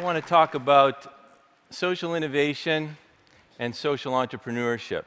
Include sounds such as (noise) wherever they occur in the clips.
I want to talk about social innovation and social entrepreneurship.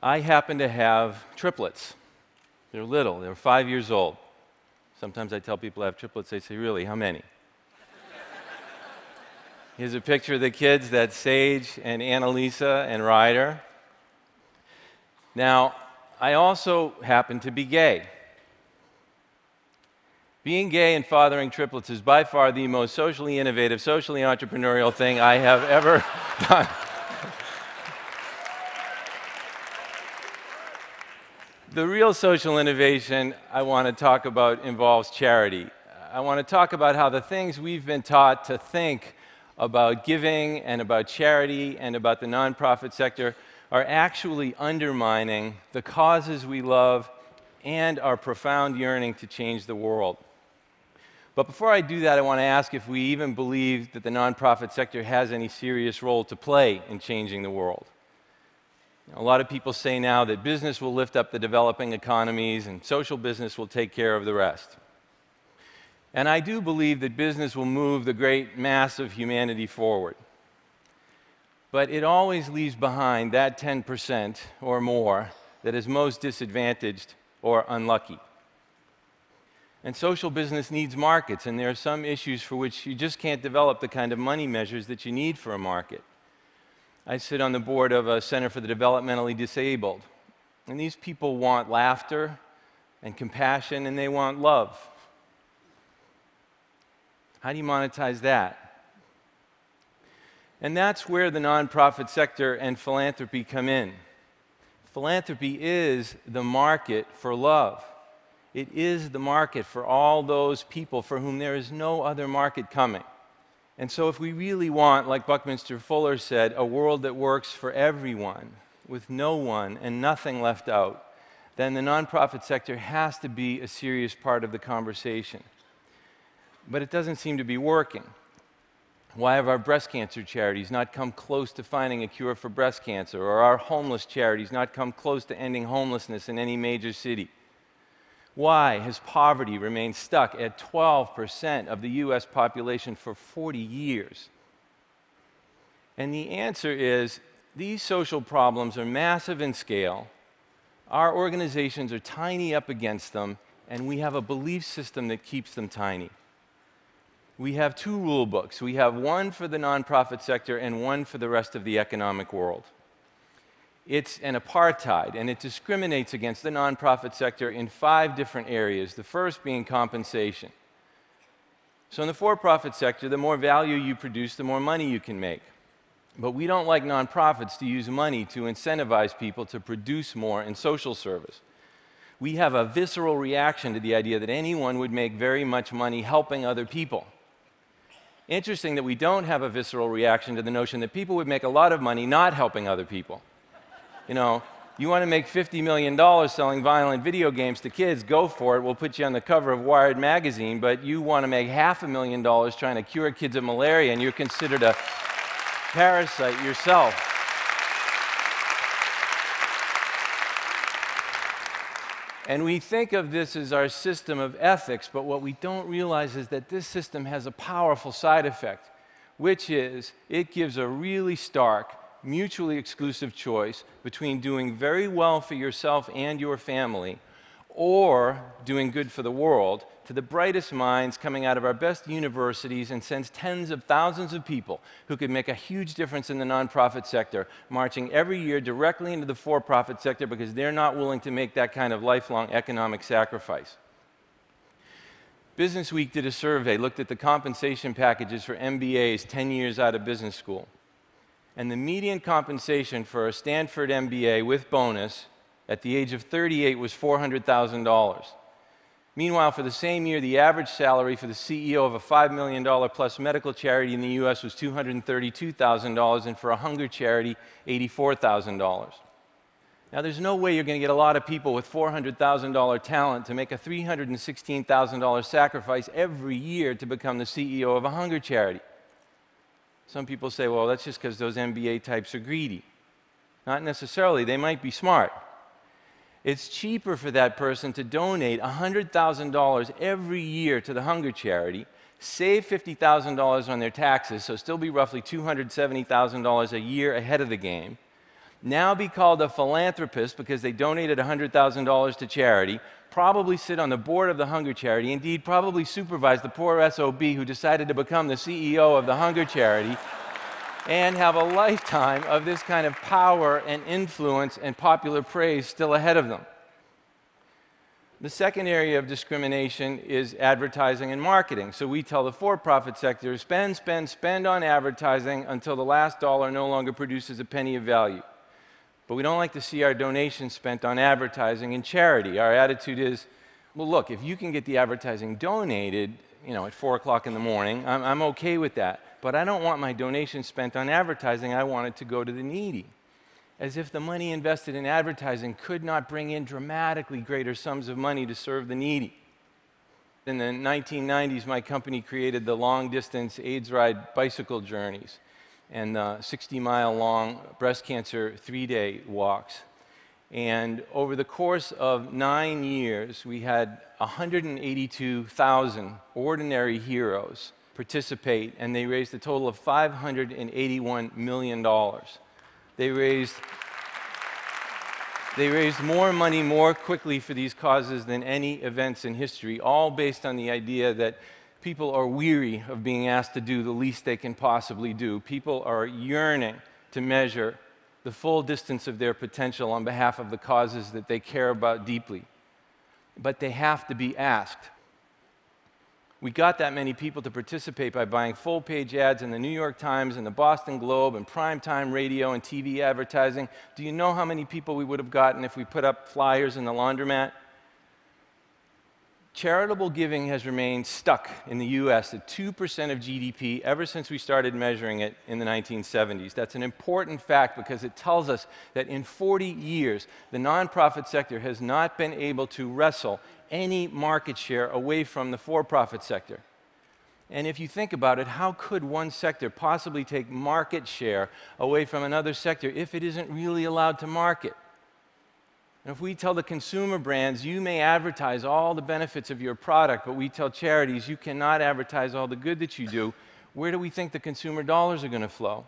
I happen to have triplets. They're little, they're five years old. Sometimes I tell people I have triplets, they say, Really, how many? (laughs) Here's a picture of the kids that's Sage and Annalisa and Ryder. Now, I also happen to be gay. Being gay and fathering triplets is by far the most socially innovative, socially entrepreneurial thing I have ever (laughs) done. the real social innovation I want to talk about involves charity. I want to talk about how the things we've been taught to think about giving and about charity and about the nonprofit sector are actually undermining the causes we love and our profound yearning to change the world. But before I do that, I want to ask if we even believe that the nonprofit sector has any serious role to play in changing the world. A lot of people say now that business will lift up the developing economies and social business will take care of the rest. And I do believe that business will move the great mass of humanity forward. But it always leaves behind that 10% or more that is most disadvantaged or unlucky. And social business needs markets, and there are some issues for which you just can't develop the kind of money measures that you need for a market. I sit on the board of a Center for the Developmentally Disabled, and these people want laughter and compassion, and they want love. How do you monetize that? And that's where the nonprofit sector and philanthropy come in. Philanthropy is the market for love. It is the market for all those people for whom there is no other market coming. And so, if we really want, like Buckminster Fuller said, a world that works for everyone, with no one and nothing left out, then the nonprofit sector has to be a serious part of the conversation. But it doesn't seem to be working. Why have our breast cancer charities not come close to finding a cure for breast cancer, or our homeless charities not come close to ending homelessness in any major city? Why has poverty remained stuck at 12% of the US population for 40 years? And the answer is these social problems are massive in scale. Our organizations are tiny up against them, and we have a belief system that keeps them tiny. We have two rule books. We have one for the nonprofit sector and one for the rest of the economic world it's an apartheid, and it discriminates against the nonprofit sector in five different areas, the first being compensation. So, in the for profit sector, the more value you produce, the more money you can make. But we don't like nonprofits to use money to incentivize people to produce more in social service. We have a visceral reaction to the idea that anyone would make very much money helping other people. Interesting that we don't have a visceral reaction to the notion that people would make a lot of money not helping other people. You know, you want to make $50 million selling violent video games to kids, go for it. We'll put you on the cover of Wired magazine. But you want to make half a million dollars trying to cure kids of malaria, and you're considered a parasite yourself. And we think of this as our system of ethics, but what we don't realize is that this system has a powerful side effect, which is it gives a really stark, mutually exclusive choice between doing very well for yourself and your family or doing good for the world to the brightest minds coming out of our best universities and sends tens of thousands of people who could make a huge difference in the nonprofit sector marching every year directly into the for profit sector because they're not willing to make that kind of lifelong economic sacrifice. Business Week did a survey, looked at the compensation packages for MBAs 10 years out of business school and the median compensation for a Stanford MBA with bonus at the age of 38 was $400,000. Meanwhile, for the same year, the average salary for the CEO of a $5 million plus medical charity in the US was $232,000, and for a hunger charity, $84,000. Now, there's no way you're going to get a lot of people with $400,000 talent to make a $316,000 sacrifice every year to become the CEO of a hunger charity. Some people say, well, that's just because those MBA types are greedy. Not necessarily, they might be smart. It's cheaper for that person to donate $100,000 every year to the hunger charity, save $50,000 on their taxes, so still be roughly $270,000 a year ahead of the game, now be called a philanthropist because they donated $100,000 to charity, probably sit on the board of the hunger charity, indeed, probably supervise the poor SOB who decided to become the CEO of the hunger charity, and have a lifetime of this kind of power and influence and popular praise still ahead of them. The second area of discrimination is advertising and marketing. So we tell the for profit sector spend, spend, spend on advertising until the last dollar no longer produces a penny of value. But we don't like to see our donations spent on advertising and charity. Our attitude is well, look, if you can get the advertising donated, you know, at 4 o'clock in the morning, I'm, I'm okay with that. But I don't want my donation spent on advertising, I want it to go to the needy as if the money invested in advertising could not bring in dramatically greater sums of money to serve the needy. In the 1990s, my company created the long distance AIDS ride bicycle journeys and uh, the 60 mile long breast cancer three day walks. And over the course of nine years, we had 182,000 ordinary heroes participate, and they raised a total of $581 million. They raised, they raised more money more quickly for these causes than any events in history, all based on the idea that people are weary of being asked to do the least they can possibly do. People are yearning to measure the full distance of their potential on behalf of the causes that they care about deeply. But they have to be asked. We got that many people to participate by buying full page ads in the New York Times and the Boston Globe and primetime radio and TV advertising. Do you know how many people we would have gotten if we put up flyers in the laundromat? Charitable giving has remained stuck in the US at 2% of GDP ever since we started measuring it in the 1970s. That's an important fact because it tells us that in 40 years, the nonprofit sector has not been able to wrestle any market share away from the for profit sector. And if you think about it, how could one sector possibly take market share away from another sector if it isn't really allowed to market? And if we tell the consumer brands, you may advertise all the benefits of your product, but we tell charities, you cannot advertise all the good that you do, where do we think the consumer dollars are going to flow?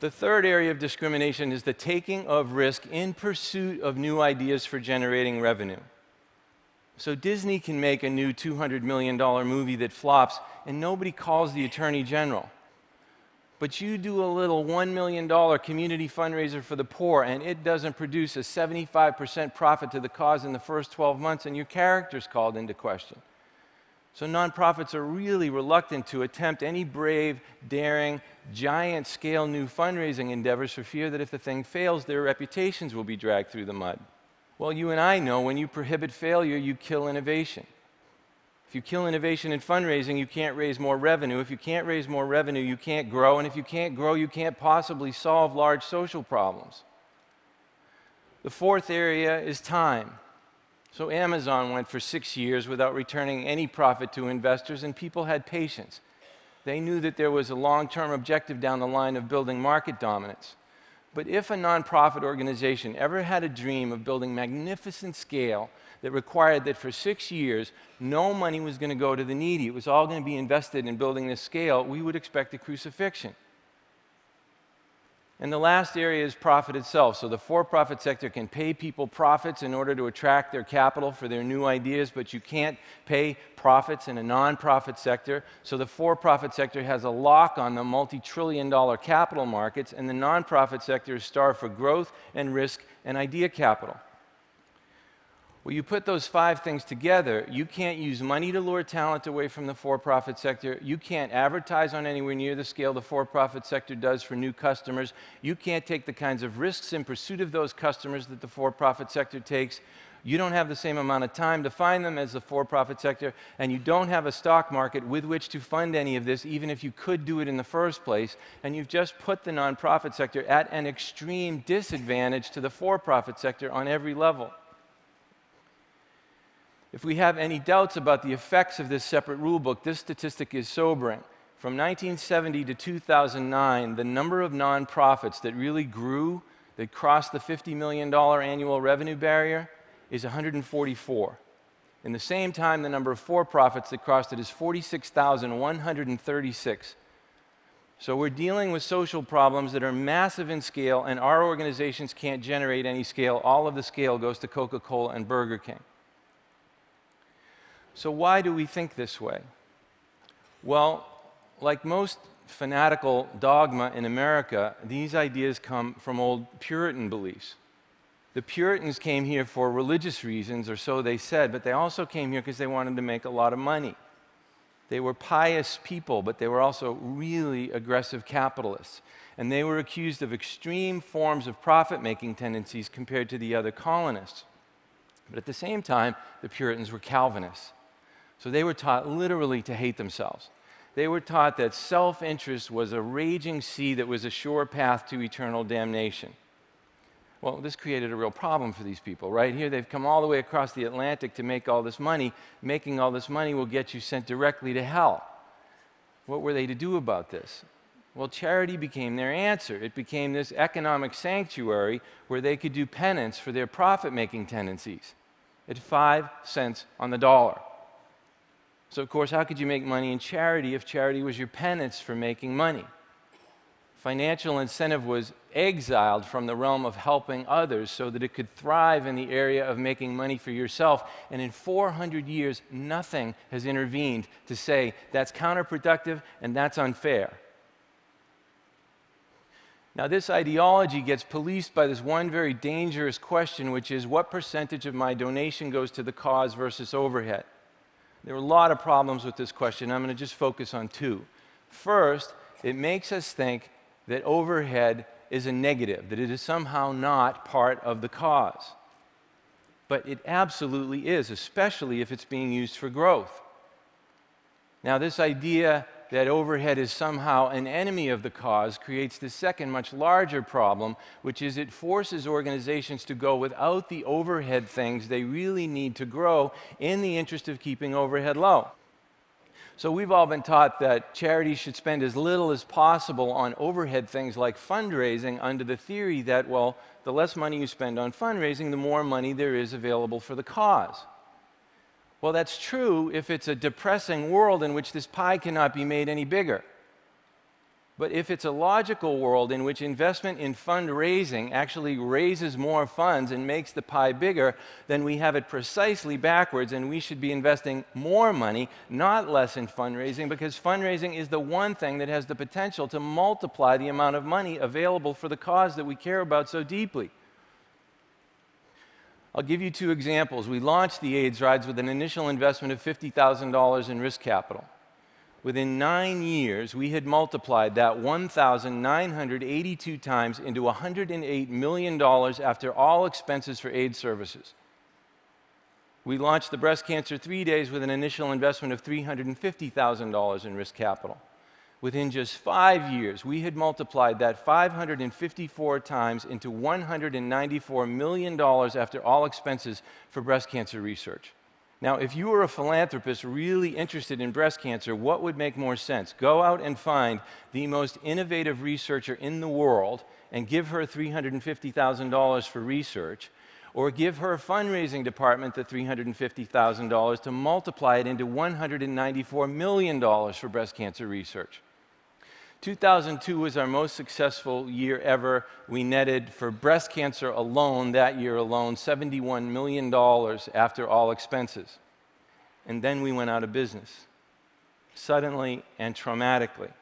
The third area of discrimination is the taking of risk in pursuit of new ideas for generating revenue. So Disney can make a new $200 million movie that flops, and nobody calls the attorney general. But you do a little $1 million community fundraiser for the poor, and it doesn't produce a 75% profit to the cause in the first 12 months, and your character's called into question. So, nonprofits are really reluctant to attempt any brave, daring, giant scale new fundraising endeavors for fear that if the thing fails, their reputations will be dragged through the mud. Well, you and I know when you prohibit failure, you kill innovation. If you kill innovation in fundraising, you can't raise more revenue. If you can't raise more revenue, you can't grow. And if you can't grow, you can't possibly solve large social problems. The fourth area is time. So Amazon went for six years without returning any profit to investors, and people had patience. They knew that there was a long term objective down the line of building market dominance. But if a nonprofit organization ever had a dream of building magnificent scale that required that for six years no money was going to go to the needy, it was all going to be invested in building this scale, we would expect a crucifixion. And the last area is profit itself. So the for profit sector can pay people profits in order to attract their capital for their new ideas, but you can't pay profits in a non-profit sector. So the for profit sector has a lock on the multi trillion dollar capital markets, and the non-profit sector is starved for growth and risk and idea capital. Well, you put those five things together, you can't use money to lure talent away from the for profit sector. You can't advertise on anywhere near the scale the for profit sector does for new customers. You can't take the kinds of risks in pursuit of those customers that the for profit sector takes. You don't have the same amount of time to find them as the for profit sector, and you don't have a stock market with which to fund any of this, even if you could do it in the first place. And you've just put the nonprofit sector at an extreme disadvantage to the for profit sector on every level. If we have any doubts about the effects of this separate rulebook, this statistic is sobering. From 1970 to 2009, the number of nonprofits that really grew, that crossed the $50 million annual revenue barrier, is 144. In the same time, the number of for profits that crossed it is 46,136. So we're dealing with social problems that are massive in scale, and our organizations can't generate any scale. All of the scale goes to Coca Cola and Burger King. So, why do we think this way? Well, like most fanatical dogma in America, these ideas come from old Puritan beliefs. The Puritans came here for religious reasons, or so they said, but they also came here because they wanted to make a lot of money. They were pious people, but they were also really aggressive capitalists. And they were accused of extreme forms of profit making tendencies compared to the other colonists. But at the same time, the Puritans were Calvinists. So they were taught literally to hate themselves. They were taught that self interest was a raging sea that was a sure path to eternal damnation. Well, this created a real problem for these people. Right here, they've come all the way across the Atlantic to make all this money. Making all this money will get you sent directly to hell. What were they to do about this? Well, charity became their answer. It became this economic sanctuary where they could do penance for their profit making tendencies at five cents on the dollar. So, of course, how could you make money in charity if charity was your penance for making money? Financial incentive was exiled from the realm of helping others so that it could thrive in the area of making money for yourself. And in 400 years, nothing has intervened to say that's counterproductive and that's unfair. Now, this ideology gets policed by this one very dangerous question, which is what percentage of my donation goes to the cause versus overhead? There are a lot of problems with this question. I'm going to just focus on two. First, it makes us think that overhead is a negative, that it is somehow not part of the cause. But it absolutely is, especially if it's being used for growth. Now, this idea that overhead is somehow an enemy of the cause creates the second, much larger problem, which is it forces organizations to go without the overhead things they really need to grow in the interest of keeping overhead low. So, we've all been taught that charities should spend as little as possible on overhead things like fundraising, under the theory that, well, the less money you spend on fundraising, the more money there is available for the cause. Well, that's true if it's a depressing world in which this pie cannot be made any bigger. But if it's a logical world in which investment in fundraising actually raises more funds and makes the pie bigger, then we have it precisely backwards, and we should be investing more money, not less, in fundraising, because fundraising is the one thing that has the potential to multiply the amount of money available for the cause that we care about so deeply. I'll give you two examples. We launched the AIDS Rides with an initial investment of $50,000 in risk capital. Within nine years, we had multiplied that 1,982 times into $108 million after all expenses for AIDS services. We launched the Breast Cancer Three Days with an initial investment of $350,000 in risk capital within just five years, we had multiplied that 554 times into $194 million after all expenses for breast cancer research. Now, if you were a philanthropist really interested in breast cancer, what would make more sense? Go out and find the most innovative researcher in the world and give her $350,000 for research, or give her fundraising department the $350,000 to multiply it into $194 million for breast cancer research. 2002 was our most successful year ever. We netted for breast cancer alone, that year alone, $71 million after all expenses. And then we went out of business, suddenly and traumatically.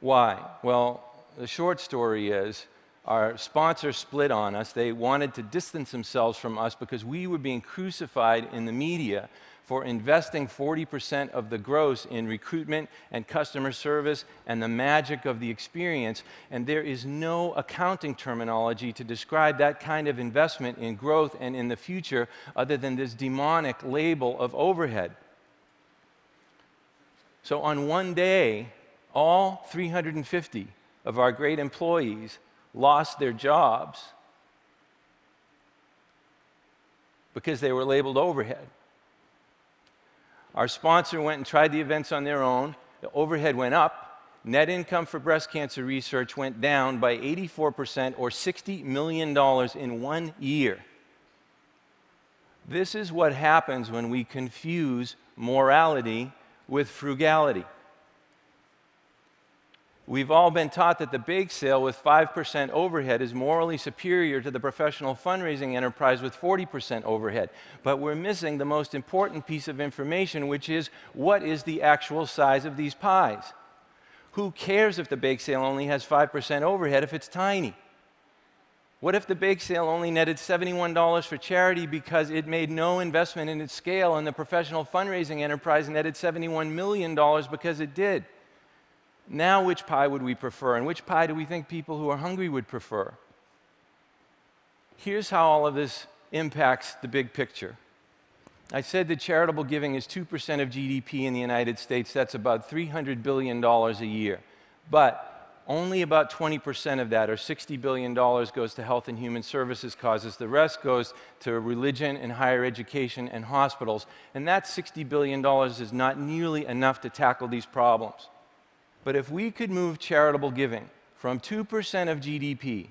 Why? Well, the short story is our sponsor split on us. They wanted to distance themselves from us because we were being crucified in the media for investing 40% of the gross in recruitment and customer service and the magic of the experience. And there is no accounting terminology to describe that kind of investment in growth and in the future other than this demonic label of overhead. So on one day, all 350 of our great employees lost their jobs because they were labeled overhead. Our sponsor went and tried the events on their own. The overhead went up. Net income for breast cancer research went down by 84% or $60 million in one year. This is what happens when we confuse morality with frugality. We've all been taught that the bake sale with 5% overhead is morally superior to the professional fundraising enterprise with 40% overhead. But we're missing the most important piece of information, which is what is the actual size of these pies? Who cares if the bake sale only has 5% overhead if it's tiny? What if the bake sale only netted $71 for charity because it made no investment in its scale and the professional fundraising enterprise netted $71 million because it did? Now, which pie would we prefer? And which pie do we think people who are hungry would prefer? Here's how all of this impacts the big picture. I said that charitable giving is 2% of GDP in the United States. That's about $300 billion a year. But only about 20% of that, or $60 billion, goes to health and human services causes. The rest goes to religion and higher education and hospitals. And that $60 billion is not nearly enough to tackle these problems. But if we could move charitable giving from 2% of GDP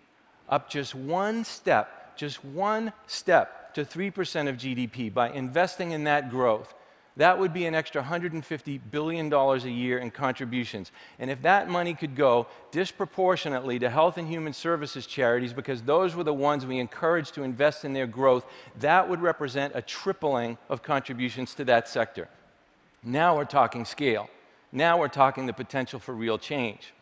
up just one step, just one step to 3% of GDP by investing in that growth, that would be an extra $150 billion a year in contributions. And if that money could go disproportionately to health and human services charities, because those were the ones we encouraged to invest in their growth, that would represent a tripling of contributions to that sector. Now we're talking scale. Now we're talking the potential for real change.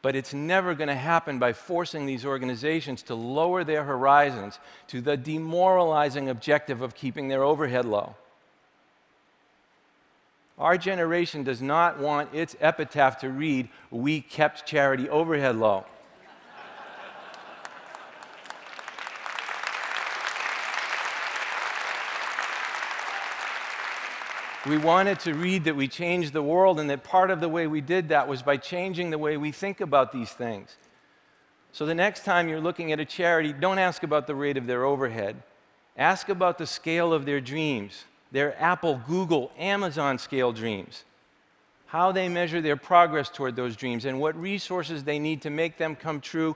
But it's never going to happen by forcing these organizations to lower their horizons to the demoralizing objective of keeping their overhead low. Our generation does not want its epitaph to read, We kept charity overhead low. We wanted to read that we changed the world, and that part of the way we did that was by changing the way we think about these things. So the next time you're looking at a charity, don't ask about the rate of their overhead. Ask about the scale of their dreams, their Apple, Google, Amazon scale dreams, how they measure their progress toward those dreams, and what resources they need to make them come true,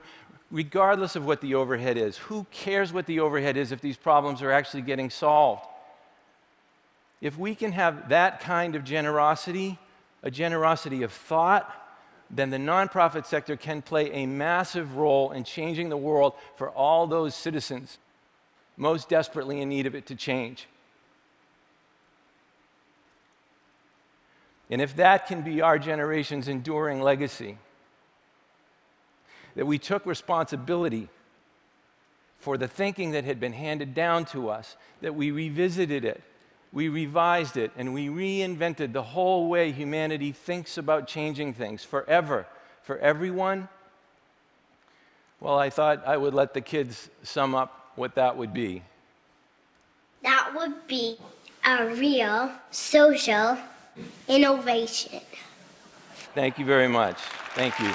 regardless of what the overhead is. Who cares what the overhead is if these problems are actually getting solved? If we can have that kind of generosity, a generosity of thought, then the nonprofit sector can play a massive role in changing the world for all those citizens most desperately in need of it to change. And if that can be our generation's enduring legacy, that we took responsibility for the thinking that had been handed down to us, that we revisited it, we revised it and we reinvented the whole way humanity thinks about changing things forever for everyone. Well, I thought I would let the kids sum up what that would be. That would be a real social innovation. Thank you very much. Thank you.